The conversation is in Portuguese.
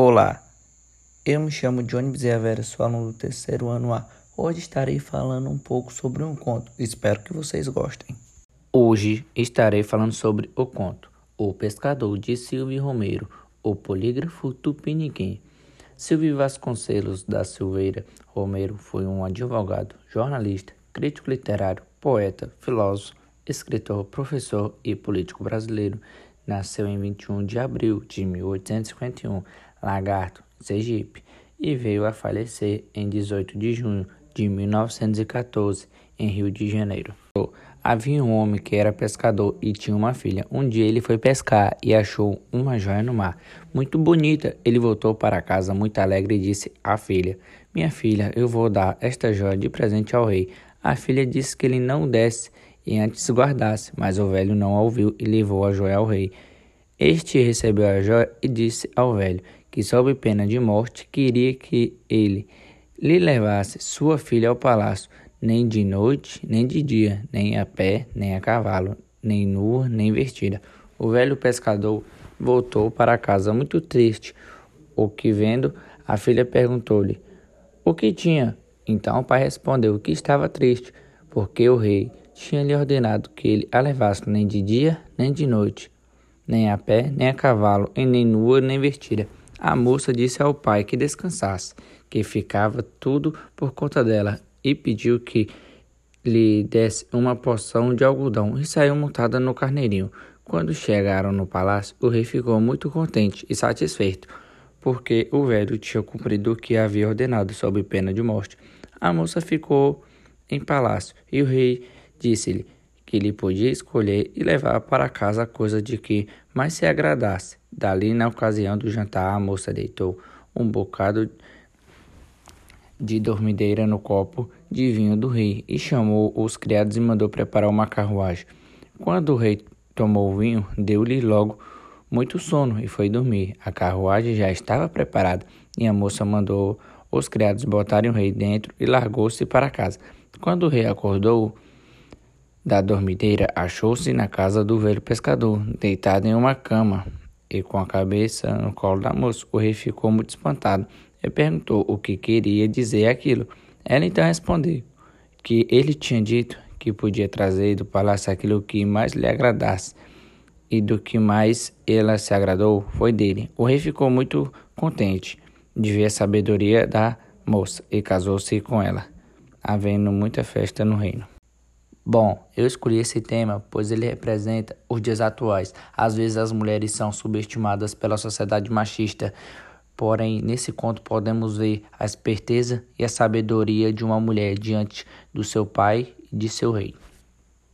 Olá, eu me chamo Johnny Bezerra sou aluno do terceiro ano A. Hoje estarei falando um pouco sobre um conto, espero que vocês gostem. Hoje estarei falando sobre o conto O Pescador de Silvio Romero, o polígrafo tupiniquim. Silvio Vasconcelos da Silveira Romero foi um advogado, jornalista, crítico literário, poeta, filósofo, escritor, professor e político brasileiro. Nasceu em 21 de abril de 1851 Lagarto, Sergipe, e veio a falecer em 18 de junho de 1914, em Rio de Janeiro. Havia um homem que era pescador e tinha uma filha. Um dia ele foi pescar e achou uma joia no mar, muito bonita. Ele voltou para casa muito alegre e disse à filha: Minha filha, eu vou dar esta joia de presente ao rei. A filha disse que ele não desse e antes guardasse, mas o velho não a ouviu e levou a joia ao rei. Este recebeu a joia e disse ao velho que, sob pena de morte, queria que ele lhe levasse sua filha ao palácio, nem de noite, nem de dia, nem a pé, nem a cavalo, nem nua, nem vestida. O velho pescador voltou para casa muito triste. O que vendo, a filha perguntou-lhe: O que tinha? Então o pai respondeu que estava triste, porque o rei tinha lhe ordenado que ele a levasse nem de dia, nem de noite nem a pé, nem a cavalo, e nem nua, nem vestida. A moça disse ao pai que descansasse, que ficava tudo por conta dela, e pediu que lhe desse uma porção de algodão e saiu montada no carneirinho. Quando chegaram no palácio, o rei ficou muito contente e satisfeito, porque o velho tinha cumprido o que havia ordenado sob pena de morte. A moça ficou em palácio e o rei disse-lhe que ele podia escolher e levar para casa a coisa de que mais se agradasse. Dali, na ocasião do jantar, a moça deitou um bocado de dormideira no copo de vinho do rei e chamou os criados e mandou preparar uma carruagem. Quando o rei tomou o vinho, deu-lhe logo muito sono e foi dormir. A carruagem já estava preparada e a moça mandou os criados botarem o rei dentro e largou-se para casa. Quando o rei acordou, da dormideira, achou-se na casa do velho pescador, deitado em uma cama e com a cabeça no colo da moça. O rei ficou muito espantado e perguntou o que queria dizer aquilo. Ela então respondeu que ele tinha dito que podia trazer do palácio aquilo que mais lhe agradasse, e do que mais ela se agradou foi dele. O rei ficou muito contente de ver a sabedoria da moça e casou-se com ela, havendo muita festa no reino. Bom, eu escolhi esse tema pois ele representa os dias atuais. Às vezes as mulheres são subestimadas pela sociedade machista, porém nesse conto podemos ver a esperteza e a sabedoria de uma mulher diante do seu pai e de seu rei.